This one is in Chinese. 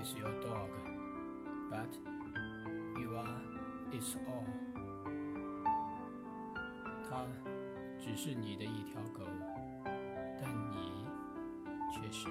is your dog, but you are its all。它只是你的一条狗，但你却是